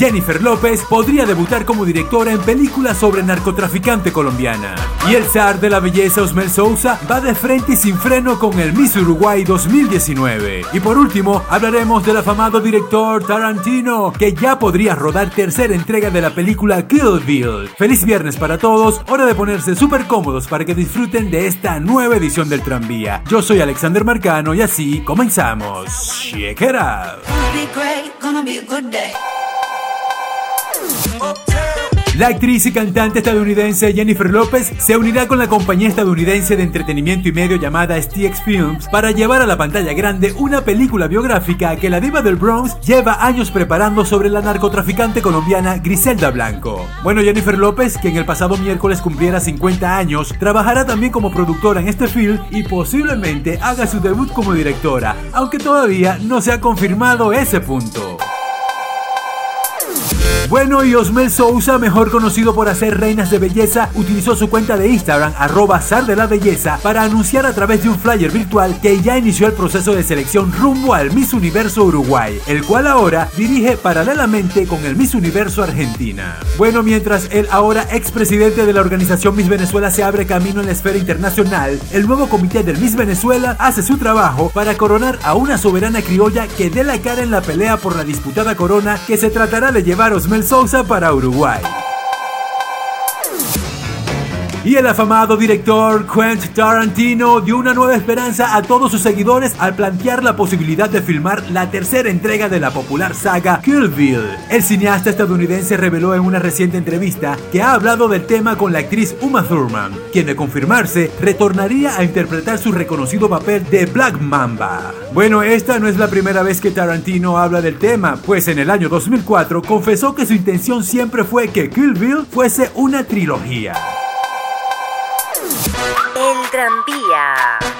Jennifer López podría debutar como directora en películas sobre narcotraficante colombiana. Y el zar de la belleza Osmel Sousa va de frente y sin freno con el Miss Uruguay 2019. Y por último, hablaremos del afamado director Tarantino, que ya podría rodar tercera entrega de la película Kill Bill. Feliz viernes para todos, hora de ponerse súper cómodos para que disfruten de esta nueva edición del tranvía. Yo soy Alexander Marcano y así comenzamos. Check it out. La actriz y cantante estadounidense Jennifer López se unirá con la compañía estadounidense de entretenimiento y medio llamada STX Films para llevar a la pantalla grande una película biográfica que la diva del Bronx lleva años preparando sobre la narcotraficante colombiana Griselda Blanco. Bueno, Jennifer López, que en el pasado miércoles cumpliera 50 años, trabajará también como productora en este film y posiblemente haga su debut como directora, aunque todavía no se ha confirmado ese punto. Bueno, y Osmel Sousa, mejor conocido por hacer reinas de belleza, utilizó su cuenta de Instagram, arroba zar de la belleza, para anunciar a través de un flyer virtual que ya inició el proceso de selección rumbo al Miss Universo Uruguay, el cual ahora dirige paralelamente con el Miss Universo Argentina. Bueno, mientras el ahora expresidente de la organización Miss Venezuela se abre camino en la esfera internacional, el nuevo comité del Miss Venezuela hace su trabajo para coronar a una soberana criolla que dé la cara en la pelea por la disputada corona que se tratará de llevar Osmel Sousa para Uruguay. Y el afamado director Quentin Tarantino dio una nueva esperanza a todos sus seguidores al plantear la posibilidad de filmar la tercera entrega de la popular saga Kill Bill. El cineasta estadounidense reveló en una reciente entrevista que ha hablado del tema con la actriz Uma Thurman, quien de confirmarse retornaría a interpretar su reconocido papel de Black Mamba. Bueno, esta no es la primera vez que Tarantino habla del tema, pues en el año 2004 confesó que su intención siempre fue que Kill Bill fuese una trilogía. El tranvía.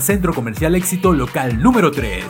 Centro Comercial Éxito Local número 3.